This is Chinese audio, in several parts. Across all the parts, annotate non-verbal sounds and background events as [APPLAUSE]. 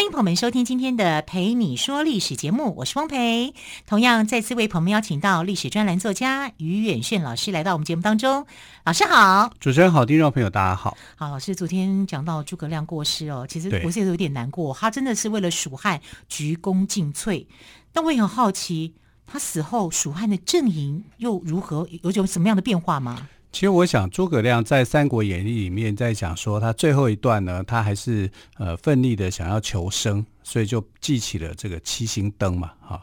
欢迎朋友们收听今天的《陪你说历史》节目，我是汪培。同样再次为朋友们邀请到历史专栏作家于远炫老师来到我们节目当中。老师好，主持人好，听众朋友大家好。好，老师昨天讲到诸葛亮过世哦，其实我是有点难过，他真的是为了蜀汉鞠躬尽瘁。但我也很好奇，他死后蜀汉的阵营又如何，有种什么样的变化吗？其实我想，诸葛亮在《三国演义》里面在讲说，他最后一段呢，他还是呃奋力的想要求生，所以就记起了这个七星灯嘛，哈。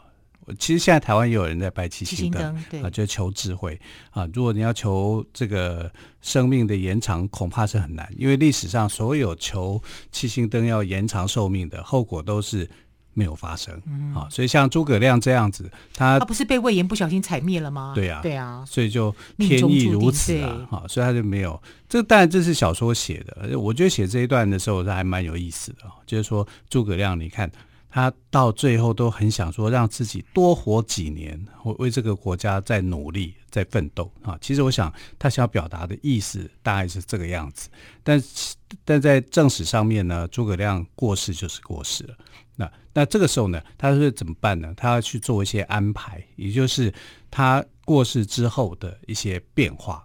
其实现在台湾也有人在拜七星灯，对啊，就求智慧啊。如果你要求这个生命的延长，恐怕是很难，因为历史上所有求七星灯要延长寿命的后果都是。没有发生，嗯，啊，所以像诸葛亮这样子，他他不是被魏延不小心踩灭了吗？对啊，对啊，所以就天意如此啊，啊，所以他就没有。这当然这是小说写的，我觉得写这一段的时候，他还蛮有意思的，就是说诸葛亮，你看他到最后都很想说让自己多活几年，为为这个国家在努力在奋斗啊。其实我想他想要表达的意思大概是这个样子，但但在正史上面呢，诸葛亮过世就是过世了。那那这个时候呢，他是怎么办呢？他要去做一些安排，也就是他过世之后的一些变化。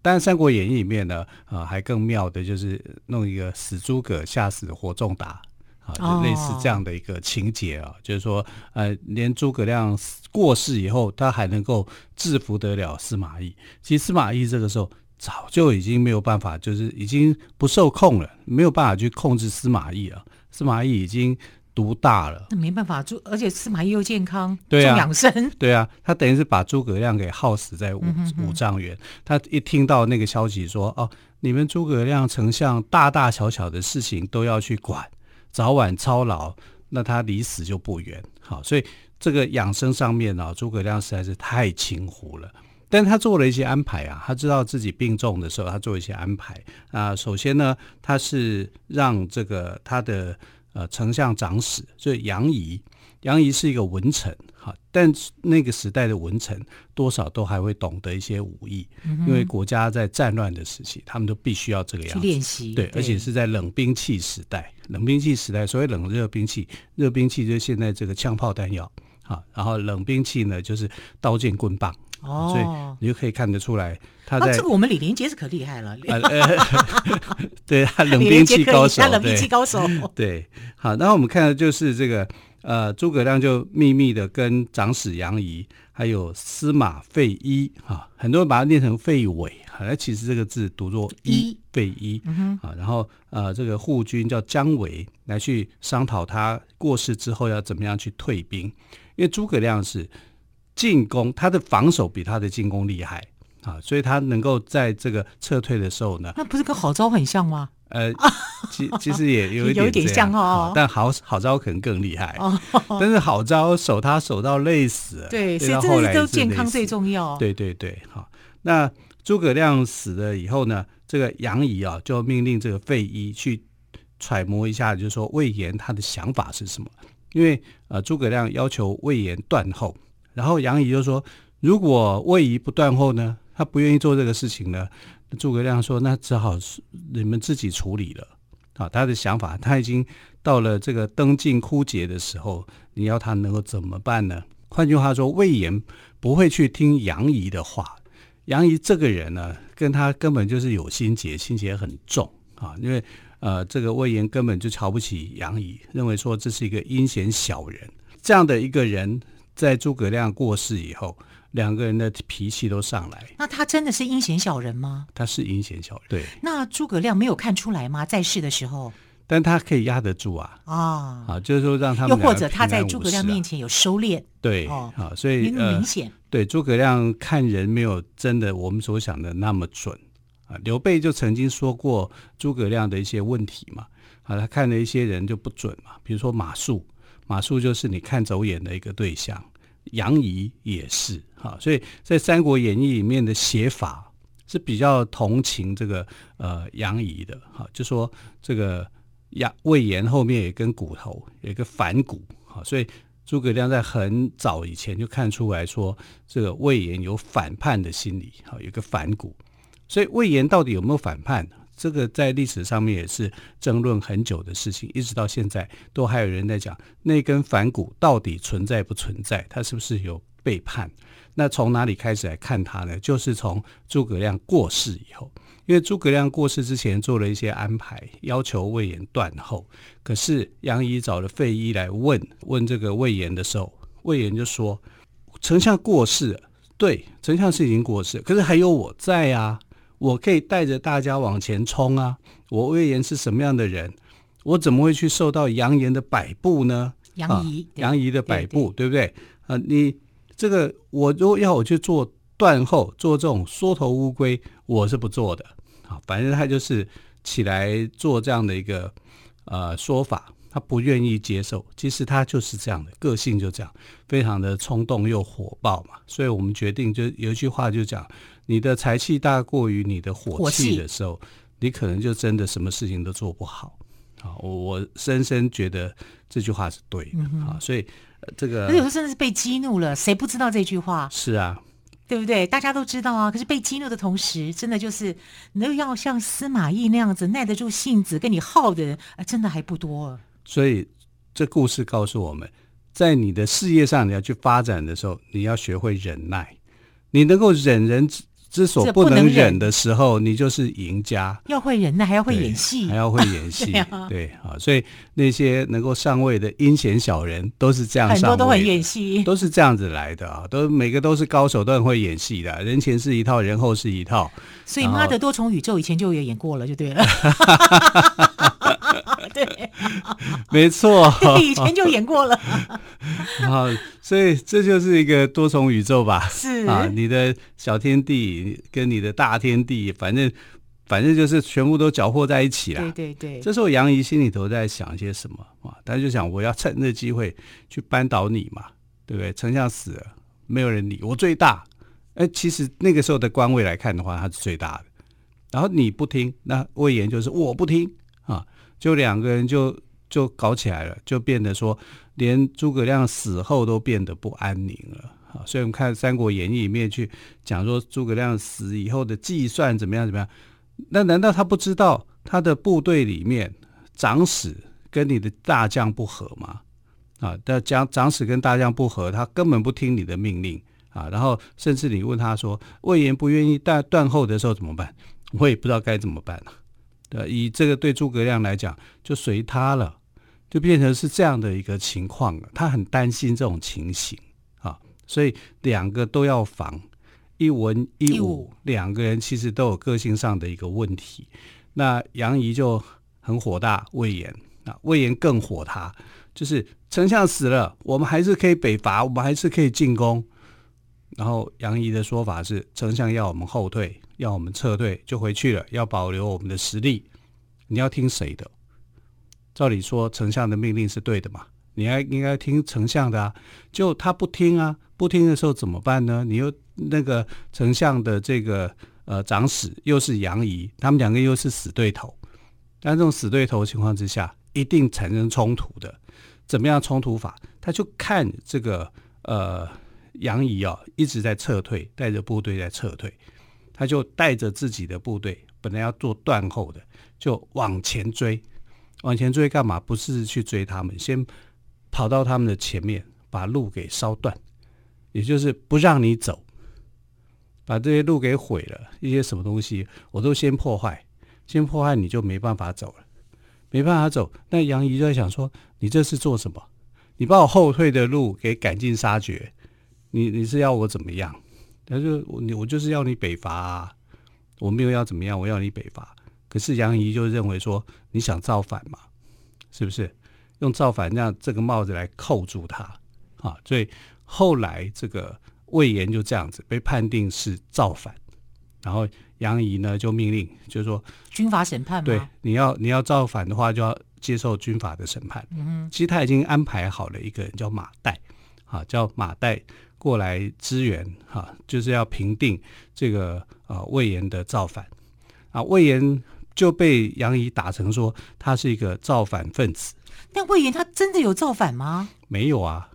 但《三国演义》里面呢，啊、呃，还更妙的就是弄一个死诸葛吓死活仲达啊，就类似这样的一个情节啊，哦、就是说，呃，连诸葛亮过世以后，他还能够制服得了司马懿。其实司马懿这个时候早就已经没有办法，就是已经不受控了，没有办法去控制司马懿了。司马懿已经。独大了，那没办法，诸而且司马懿又健康，对啊，养生，[LAUGHS] 对啊，他等于是把诸葛亮给耗死在五五丈原。他一听到那个消息说，哦，你们诸葛亮丞相大大小小的事情都要去管，早晚操劳，那他离死就不远。好，所以这个养生上面呢，诸葛亮实在是太轻忽了。但他做了一些安排啊，他知道自己病重的时候，他做一些安排啊。首先呢，他是让这个他的。呃，丞相长史，所以杨仪，杨仪是一个文臣，哈，但那个时代的文臣多少都还会懂得一些武艺，嗯、因为国家在战乱的时期，他们都必须要这个样子。练习，对，对，而且是在冷兵器时代，冷兵器时代，所谓冷热兵器，热兵器就是现在这个枪炮弹药，哈，然后冷兵器呢就是刀剑棍棒。哦，所以你就可以看得出来，他在、啊、这个我们李连杰是可厉害了，呃呃、[LAUGHS] 对他冷兵器高手，他冷兵器高手。对，好，那我们看的就是这个呃，诸葛亮就秘密的跟长史杨仪，还有司马费祎，哈，很多人把它念成费伟，好，其实这个字读作祎，费祎，嗯哼，然后呃，这个护军叫姜维来去商讨他过世之后要怎么样去退兵，因为诸葛亮是。进攻，他的防守比他的进攻厉害啊，所以他能够在这个撤退的时候呢，那不是跟郝昭很像吗？呃，其其实也有一点，[LAUGHS] 有一点像哦，但郝郝昭可能更厉害，哦、[LAUGHS] 但是郝昭守他守到累死了，对，所以这个都健康最重要。对对对，好，那诸葛亮死了以后呢，这个杨仪啊就命令这个费祎去揣摩一下，就是说魏延他的想法是什么？因为呃，诸葛亮要求魏延断后。然后杨仪就说：“如果魏仪不断后呢，他不愿意做这个事情呢？”诸葛亮说：“那只好你们自己处理了。”啊，他的想法他已经到了这个灯尽枯竭的时候，你要他能够怎么办呢？换句话说，魏延不会去听杨仪的话。杨仪这个人呢，跟他根本就是有心结，心结很重啊。因为呃，这个魏延根本就瞧不起杨仪，认为说这是一个阴险小人，这样的一个人。在诸葛亮过世以后，两个人的脾气都上来。那他真的是阴险小人吗？他是阴险小人。对。那诸葛亮没有看出来吗？在世的时候。但他可以压得住啊。啊。啊，就是说让他们。又或者他在诸葛亮面前有收敛。对。哦。啊，所以明显、呃。对，诸葛亮看人没有真的我们所想的那么准啊。刘备就曾经说过诸葛亮的一些问题嘛。啊，他看了一些人就不准嘛，比如说马谡。马谡就是你看走眼的一个对象，杨仪也是好，所以在《三国演义》里面的写法是比较同情这个呃杨仪的，哈，就说这个杨魏延后面有一根骨头，有一个反骨，哈，所以诸葛亮在很早以前就看出来说，这个魏延有反叛的心理，哈，有一个反骨，所以魏延到底有没有反叛？这个在历史上面也是争论很久的事情，一直到现在都还有人在讲那根反骨到底存在不存在，他是不是有背叛？那从哪里开始来看他呢？就是从诸葛亮过世以后，因为诸葛亮过世之前做了一些安排，要求魏延断后。可是杨仪找了费祎来问问这个魏延的时候，魏延就说：“丞相过世了，对，丞相是已经过世，可是还有我在啊。”我可以带着大家往前冲啊！我魏延是什么样的人？我怎么会去受到杨延的摆布呢？杨仪，杨仪的摆布，对不对？啊，你这个，我如果要我去做断后，做这种缩头乌龟，我是不做的。啊，反正他就是起来做这样的一个呃说法，他不愿意接受。其实他就是这样的个性，就这样，非常的冲动又火爆嘛。所以我们决定，就有一句话就讲。你的财气大过于你的火气的时候，你可能就真的什么事情都做不好。啊，我我深深觉得这句话是对的啊，所以这个有时候真的是被激怒了，谁不知道这句话？是啊，对不对？大家都知道啊。可是被激怒的同时，真的就是能要像司马懿那样子耐得住性子跟你耗的人，真的还不多。所以这故事告诉我们，在你的事业上你要去发展的时候，你要学会忍耐，你能够忍人之所不能忍的时候，你就是赢家。要会忍耐，还要会演戏，还要会演戏。[LAUGHS] 对啊，所以那些能够上位的阴险小人都是这样上位，很多都会演戏，都是这样子来的啊，都每个都是高手，都很会演戏的。人前是一套，人后是一套。所以妈的多重宇宙以前就有演过了，就对了。[LAUGHS] 对，[LAUGHS] 没错，[LAUGHS] 以前就演过了。啊，所以这就是一个多重宇宙吧？是啊，你的小天地跟你的大天地，反正反正就是全部都搅和在一起了。对对对。这时候杨怡心里头在想些什么啊？他就想，我要趁这机会去扳倒你嘛，对不对？丞相死了，没有人理我最大。哎，其实那个时候的官位来看的话，他是最大的。然后你不听，那魏延就是我不听啊。就两个人就就搞起来了，就变得说，连诸葛亮死后都变得不安宁了啊！所以我们看《三国演义》里面去讲说诸葛亮死以后的计算怎么样怎么样，那难道他不知道他的部队里面长史跟你的大将不合吗？啊，但将长史跟大将不合，他根本不听你的命令啊！然后甚至你问他说，魏延不愿意断断后的时候怎么办？我也不知道该怎么办了。对，以这个对诸葛亮来讲，就随他了，就变成是这样的一个情况了。他很担心这种情形啊，所以两个都要防，一文一武，两个人其实都有个性上的一个问题。那杨仪就很火大，魏延啊，魏延更火他，就是丞相死了，我们还是可以北伐，我们还是可以进攻。然后杨仪的说法是，丞相要我们后退。要我们撤退就回去了，要保留我们的实力。你要听谁的？照理说，丞相的命令是对的嘛？你还应该听丞相的啊。就他不听啊，不听的时候怎么办呢？你又那个丞相的这个呃长史又是杨仪，他们两个又是死对头。但这种死对头的情况之下，一定产生冲突的。怎么样冲突法？他就看这个呃杨仪啊，一直在撤退，带着部队在撤退。他就带着自己的部队，本来要做断后的，就往前追，往前追干嘛？不是去追他们，先跑到他们的前面，把路给烧断，也就是不让你走，把这些路给毁了，一些什么东西我都先破坏，先破坏你就没办法走了，没办法走。那杨仪就在想说：你这是做什么？你把我后退的路给赶尽杀绝，你你是要我怎么样？他就我你我就是要你北伐啊，我没有要怎么样，我要你北伐。可是杨仪就认为说，你想造反嘛，是不是？用造反让这个帽子来扣住他啊？所以后来这个魏延就这样子被判定是造反，然后杨仪呢就命令，就是说军法审判。对，你要你要造反的话，就要接受军法的审判。嗯，其实他已经安排好了一个人叫马岱，啊，叫马岱。过来支援，哈、啊，就是要平定这个啊魏延的造反啊。魏延就被杨仪打成说他是一个造反分子。但魏延他真的有造反吗？没有啊，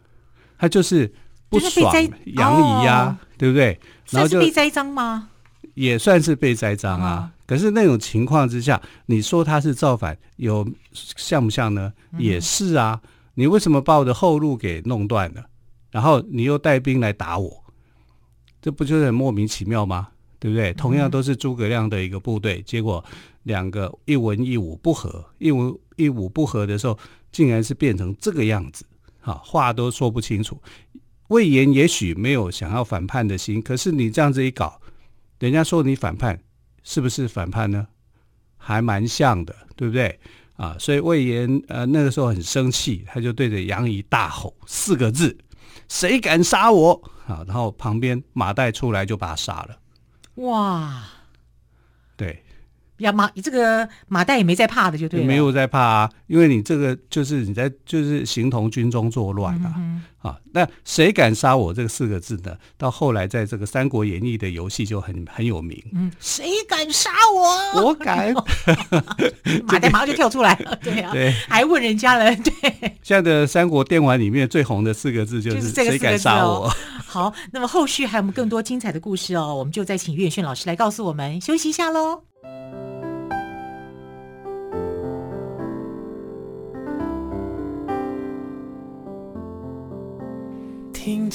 他就是不爽杨仪呀，对不对？然后就被栽赃吗？也算是被栽赃啊。可是那种情况之下，你说他是造反，有像不像呢？也是啊。你为什么把我的后路给弄断了？然后你又带兵来打我，这不就是很莫名其妙吗？对不对？同样都是诸葛亮的一个部队，结果两个一文一武不合，一文一武不合的时候，竟然是变成这个样子，哈，话都说不清楚。魏延也许没有想要反叛的心，可是你这样子一搞，人家说你反叛，是不是反叛呢？还蛮像的，对不对？啊，所以魏延呃那个时候很生气，他就对着杨仪大吼四个字：“谁敢杀我？”啊，然后旁边马岱出来就把他杀了。哇，呀，马这个马岱也没在怕的，就对了，没有在怕啊，因为你这个就是你在就是形同军中作乱啊、嗯、啊！那谁敢杀我这个四个字呢？到后来在这个《三国演义》的游戏就很很有名。嗯，谁敢杀我？我敢！[LAUGHS] 马岱马上就跳出来了，[LAUGHS] 对啊，对，还问人家了，对。现在的《三国电玩》里面最红的四个字就是“谁敢杀我”哦。[LAUGHS] 好，那么后续还有我们更多精彩的故事哦，我们就再请岳轩老师来告诉我们。休息一下喽。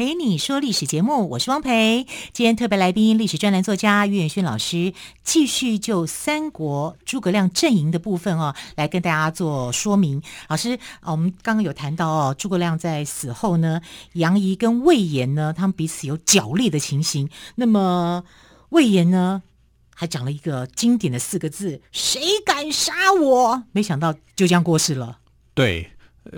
陪。你说历史节目，我是汪培。今天特别来宾，历史专栏作家岳远轩老师，继续就三国诸葛亮阵营的部分哦，来跟大家做说明。老师，我们刚刚有谈到哦，诸葛亮在死后呢，杨仪跟魏延呢，他们彼此有角力的情形。那么魏延呢，还讲了一个经典的四个字：“谁敢杀我？”没想到就这样过世了。对。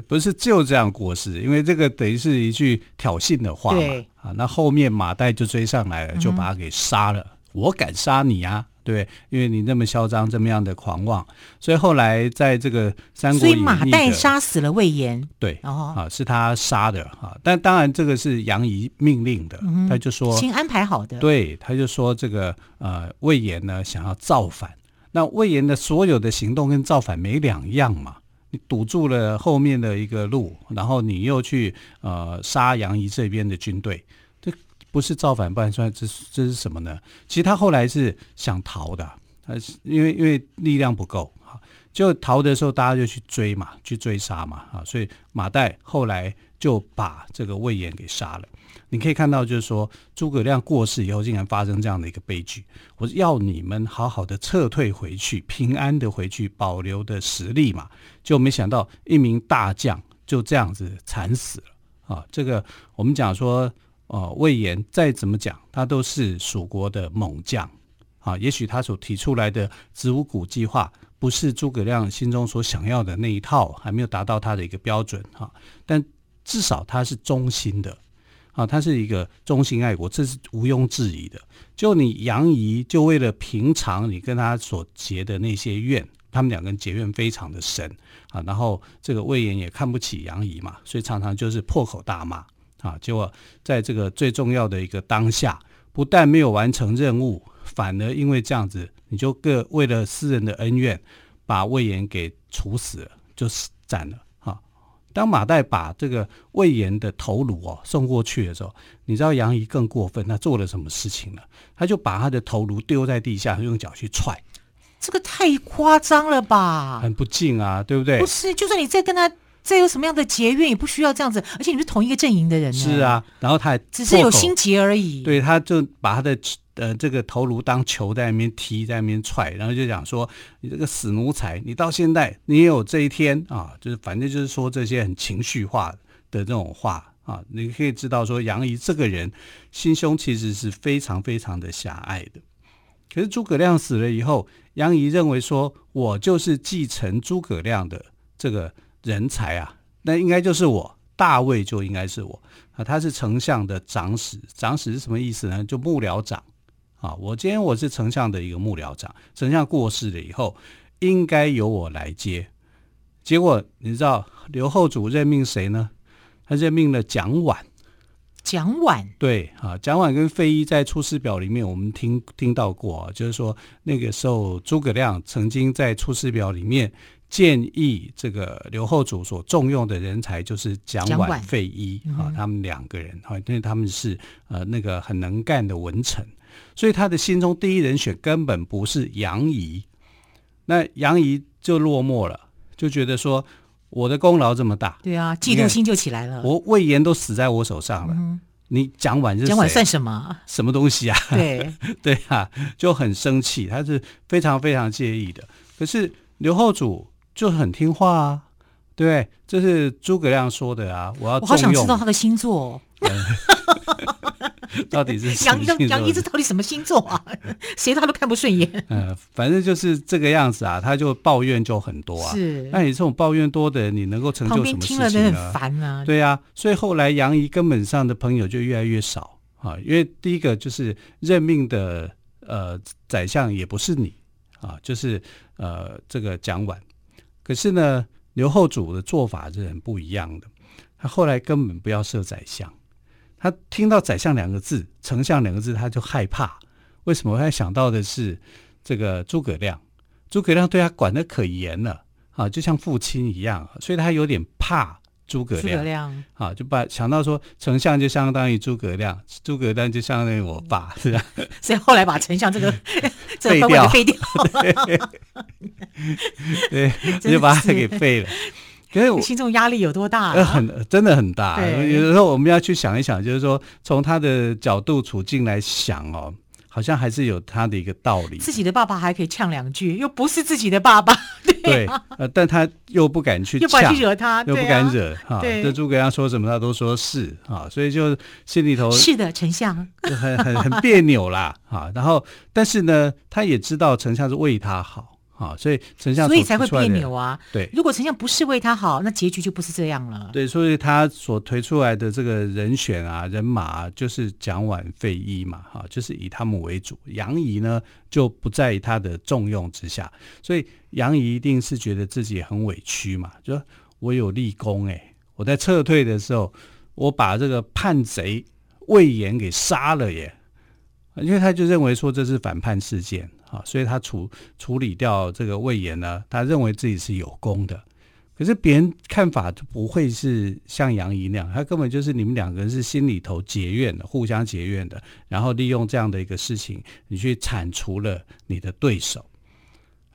不是就这样过世，因为这个等于是一句挑衅的话嘛。对啊，那后面马岱就追上来了，就把他给杀了。嗯、我敢杀你啊？对，因为你那么嚣张，这么样的狂妄，所以后来在这个三国所以马岱杀死了魏延。对，哦、啊，是他杀的啊。但当然，这个是杨仪命令的，嗯、他就说先安排好的。对，他就说这个呃，魏延呢想要造反，那魏延的所有的行动跟造反没两样嘛。你堵住了后面的一个路，然后你又去呃杀杨仪这边的军队，这不是造反，不然算这这是什么呢？其实他后来是想逃的，他是因为因为力量不够啊，就逃的时候大家就去追嘛，去追杀嘛啊，所以马岱后来就把这个魏延给杀了。你可以看到，就是说诸葛亮过世以后，竟然发生这样的一个悲剧。我要你们好好的撤退回去，平安的回去，保留的实力嘛。就没想到一名大将就这样子惨死了啊！这个我们讲说，呃，魏延再怎么讲，他都是蜀国的猛将啊。也许他所提出来的子午谷计划，不是诸葛亮心中所想要的那一套，还没有达到他的一个标准哈。但至少他是忠心的。啊，他是一个忠心爱国，这是毋庸置疑的。就你杨仪，就为了平常你跟他所结的那些怨，他们两个人结怨非常的深啊。然后这个魏延也看不起杨仪嘛，所以常常就是破口大骂啊。结果在这个最重要的一个当下，不但没有完成任务，反而因为这样子，你就各为了私人的恩怨，把魏延给处死了，就死斩了。当马岱把这个魏延的头颅哦送过去的时候，你知道杨仪更过分，他做了什么事情呢？他就把他的头颅丢在地下，用脚去踹。这个太夸张了吧？很不敬啊，对不对？不是，就算你再跟他再有什么样的结怨？也不需要这样子，而且你是同一个阵营的人。是啊，然后他还只是有心结而已。对，他就把他的呃这个头颅当球在那边踢，在那边踹，然后就讲说：“你这个死奴才，你到现在你也有这一天啊！”就是反正就是说这些很情绪化的这种话啊，你可以知道说杨仪这个人心胸其实是非常非常的狭隘的。可是诸葛亮死了以后，杨仪认为说：“我就是继承诸葛亮的这个。”人才啊，那应该就是我，大位就应该是我啊。他是丞相的长史，长史是什么意思呢？就幕僚长啊。我今天我是丞相的一个幕僚长，丞相过世了以后，应该由我来接。结果你知道刘后主任命谁呢？他任命了蒋琬。蒋琬对啊，蒋琬跟费祎在《出师表》里面我们听听到过，就是说那个时候诸葛亮曾经在《出师表》里面。建议这个刘后主所重用的人才就是蒋琬、费祎啊，他们两个人啊，因为他们是呃那个很能干的文臣，所以他的心中第一人选根本不是杨仪。那杨仪就落寞了，就觉得说我的功劳这么大，对啊，嫉妒心就起来了。我魏延都死在我手上了，嗯、你蒋琬？蒋琬算什么？什么东西啊？对 [LAUGHS] 对啊，就很生气，他是非常非常介意的。可是刘后主。就很听话啊，对，这是诸葛亮说的啊。我要，我好想知道他的星座，[LAUGHS] [LAUGHS] 到底是 [LAUGHS] 杨杨杨一这到底什么星座啊？[LAUGHS] 谁他都看不顺眼。呃，反正就是这个样子啊，他就抱怨就很多啊。是，那你这种抱怨多的人，你能够成就什么事情呢？听了很烦啊。对啊，所以后来杨怡根本上的朋友就越来越少啊，因为第一个就是任命的呃宰相也不是你啊，就是呃这个蒋琬。可是呢，刘后主的做法是很不一样的。他后来根本不要设宰相，他听到宰相两个字、丞相两个字，他就害怕。为什么？他想到的是这个诸葛亮，诸葛亮对他管得可严了啊，就像父亲一样，所以他有点怕。诸葛亮，诸葛亮啊，就把想到说，丞相就相当于诸葛亮，诸葛亮就相当于我爸，是吧？[LAUGHS] 所以后来把丞相这个 [LAUGHS] 废掉，废掉，[LAUGHS] 对，就把他给废了。可是我心中压力有多大？很，真的很大。有的时候我们要去想一想，就是说，从他的角度处境来想哦。好像还是有他的一个道理。自己的爸爸还可以呛两句，又不是自己的爸爸，[LAUGHS] 对、呃，但他又不敢去呛，又不敢去惹他，又不敢惹哈。对，这诸葛亮说什么，他都说是啊，所以就心里头是的，丞相就很很很别扭啦啊。然后，但是呢，他也知道丞相是为他好。啊，所以丞相所以才会别扭啊。对，如果丞相不是为他好，那结局就不是这样了。对，所以他所推出来的这个人选啊，人马啊，就是蒋琬、费祎嘛，哈，就是以他们为主。杨仪呢，就不在他的重用之下，所以杨仪一定是觉得自己很委屈嘛，就说我有立功哎、欸，我在撤退的时候，我把这个叛贼魏延给杀了耶，因为他就认为说这是反叛事件。啊，所以他处处理掉这个魏延呢，他认为自己是有功的。可是别人看法就不会是像杨仪那样，他根本就是你们两个人是心里头结怨的，互相结怨的，然后利用这样的一个事情，你去铲除了你的对手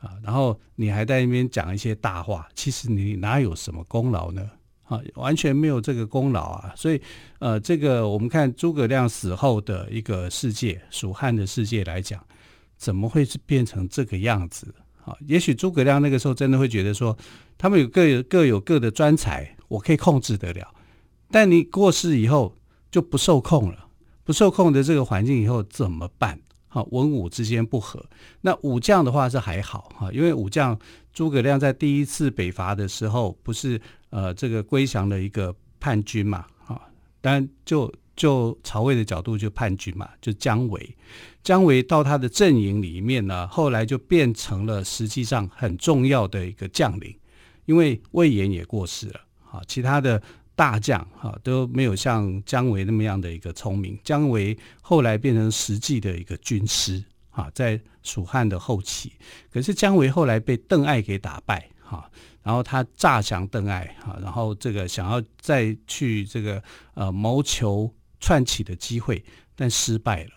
啊，然后你还在那边讲一些大话，其实你哪有什么功劳呢？啊，完全没有这个功劳啊。所以呃，这个我们看诸葛亮死后的一个世界，蜀汉的世界来讲。怎么会是变成这个样子？啊，也许诸葛亮那个时候真的会觉得说，他们有各有各有各的专才，我可以控制得了。但你过世以后就不受控了，不受控的这个环境以后怎么办？好，文武之间不和，那武将的话是还好哈，因为武将诸葛亮在第一次北伐的时候，不是呃这个归降了一个叛军嘛，啊，当然就。就曹魏的角度，就叛军嘛，就姜维。姜维到他的阵营里面呢，后来就变成了实际上很重要的一个将领，因为魏延也过世了啊，其他的大将哈都没有像姜维那么样的一个聪明。姜维后来变成实际的一个军师啊，在蜀汉的后期，可是姜维后来被邓艾给打败哈。然后他诈降邓艾哈，然后这个想要再去这个呃谋求。串起的机会，但失败了，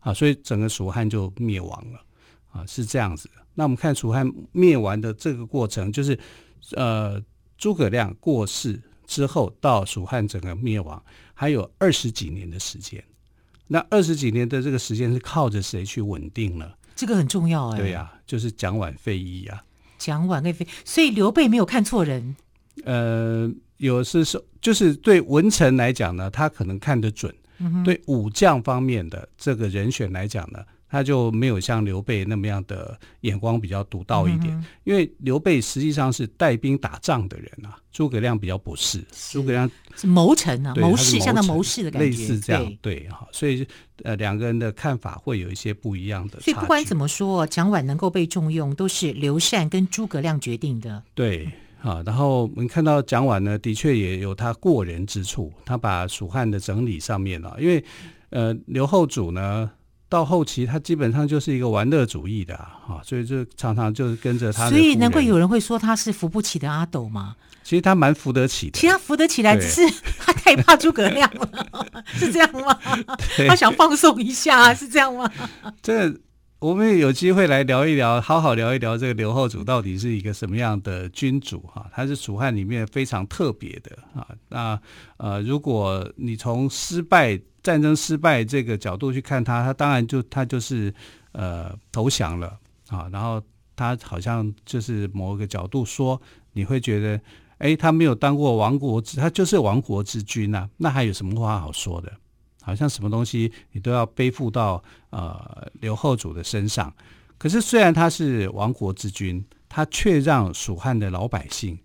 啊，所以整个蜀汉就灭亡了，啊，是这样子的。那我们看蜀汉灭亡的这个过程，就是，呃，诸葛亮过世之后到蜀汉整个灭亡，还有二十几年的时间。那二十几年的这个时间是靠着谁去稳定呢？这个很重要哎。对呀、啊，就是蒋琬废议啊。蒋琬废议，所以刘备没有看错人。呃，有是说，就是对文臣来讲呢，他可能看得准；嗯、对武将方面的这个人选来讲呢。他就没有像刘备那么样的眼光比较独到一点，嗯、因为刘备实际上是带兵打仗的人啊，诸葛亮比较不是，诸葛亮是谋臣啊，谋士，像他谋士的感觉，类似这样，对哈，所以呃两个人的看法会有一些不一样的。所以不管怎么说，蒋琬能够被重用，都是刘禅跟诸葛亮决定的。对啊，然后我们看到蒋琬呢，的确也有他过人之处，他把蜀汉的整理上面啊，因为呃刘后主呢。到后期，他基本上就是一个玩乐主义的啊，所以就常常就是跟着他。所以难怪有人会说他是扶不起的阿斗嘛。其实他蛮扶得起的，其实他扶得起来，只是他太怕诸葛亮了，[LAUGHS] 是这样吗？他想放松一下，是这样吗？[LAUGHS] 这我们也有机会来聊一聊，好好聊一聊这个刘后主到底是一个什么样的君主哈？他是蜀汉里面非常特别的啊。那呃，如果你从失败。战争失败这个角度去看他，他当然就他就是呃投降了啊，然后他好像就是某一个角度说，你会觉得，哎，他没有当过亡国之，他就是亡国之君呐，那还有什么话好说的？好像什么东西你都要背负到呃刘后主的身上。可是虽然他是亡国之君，他却让蜀汉的老百姓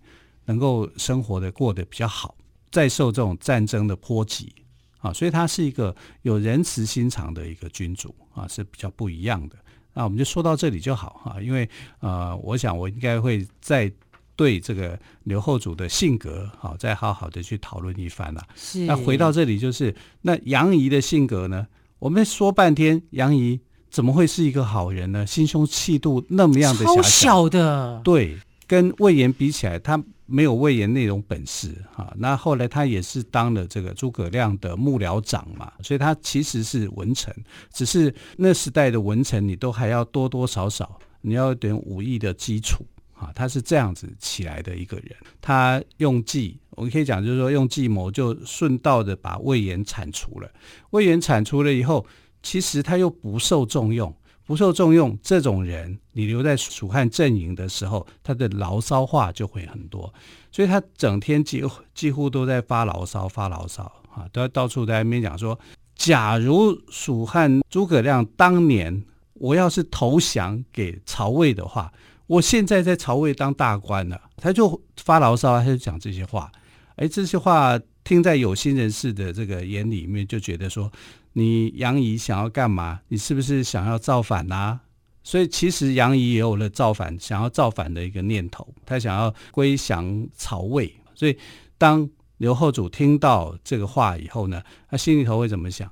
能够生活的过得比较好，再受这种战争的波及。啊，所以他是一个有仁慈心肠的一个君主啊，是比较不一样的。那我们就说到这里就好哈，因为呃，我想我应该会再对这个刘后主的性格好，再好好的去讨论一番了。是。那回到这里就是，那杨仪的性格呢？我们说半天，杨仪怎么会是一个好人呢？心胸气度那么样的狭小，小的，对，跟魏延比起来，他。没有魏延那种本事哈，那后来他也是当了这个诸葛亮的幕僚长嘛，所以他其实是文臣，只是那时代的文臣你都还要多多少少你要有点武艺的基础啊，他是这样子起来的一个人，他用计，我们可以讲就是说用计谋就顺道的把魏延铲除了，魏延铲除了以后，其实他又不受重用。不受重用，这种人你留在蜀汉阵营的时候，他的牢骚话就会很多，所以他整天几乎几乎都在发牢骚，发牢骚啊，都要到处在那边讲说，假如蜀汉诸葛亮当年我要是投降给曹魏的话，我现在在曹魏当大官了，他就发牢骚，他就讲这些话，哎，这些话听在有心人士的这个眼里面，就觉得说。你杨仪想要干嘛？你是不是想要造反呐、啊？所以其实杨仪也有了造反、想要造反的一个念头，他想要归降曹魏。所以当刘后主听到这个话以后呢，他心里头会怎么想？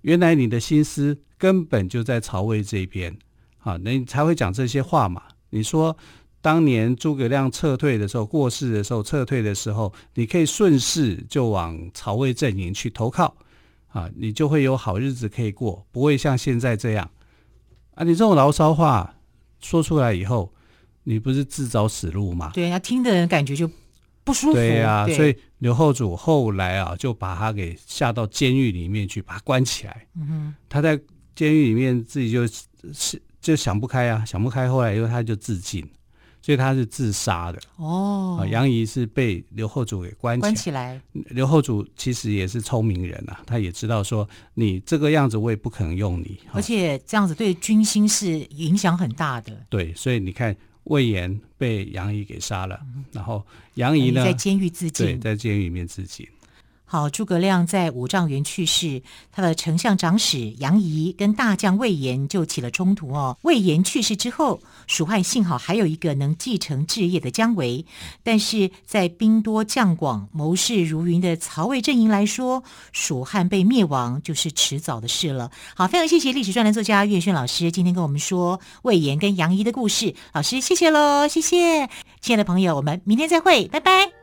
原来你的心思根本就在曹魏这边啊，那你才会讲这些话嘛。你说当年诸葛亮撤退的时候、过世的时候、撤退的时候，你可以顺势就往曹魏阵营去投靠。啊，你就会有好日子可以过，不会像现在这样啊！你这种牢骚话说出来以后，你不是自找死路吗？对，他听的人感觉就不舒服。对呀、啊，所以刘后主后来啊，就把他给下到监狱里面去，把他关起来。嗯哼，他在监狱里面自己就是就想不开啊，想不开，后来以后他就自尽。所以他是自杀的哦。杨仪是被刘后主给关。关起来。刘后主其实也是聪明人啊，他也知道说你这个样子我也不可能用你，而且这样子对军心是影响很大的。对，所以你看魏延被杨仪给杀了，嗯、然后杨仪呢，在监狱自尽，对，在监狱里面自尽。好，诸葛亮在五丈原去世，他的丞相长史杨仪跟大将魏延就起了冲突哦。魏延去世之后，蜀汉幸好还有一个能继承志业的姜维，但是在兵多将广、谋士如云的曹魏阵营来说，蜀汉被灭亡就是迟早的事了。好，非常谢谢历史专栏作家岳轩老师今天跟我们说魏延跟杨仪的故事，老师谢谢喽，谢谢，亲爱的朋友，我们明天再会，拜拜。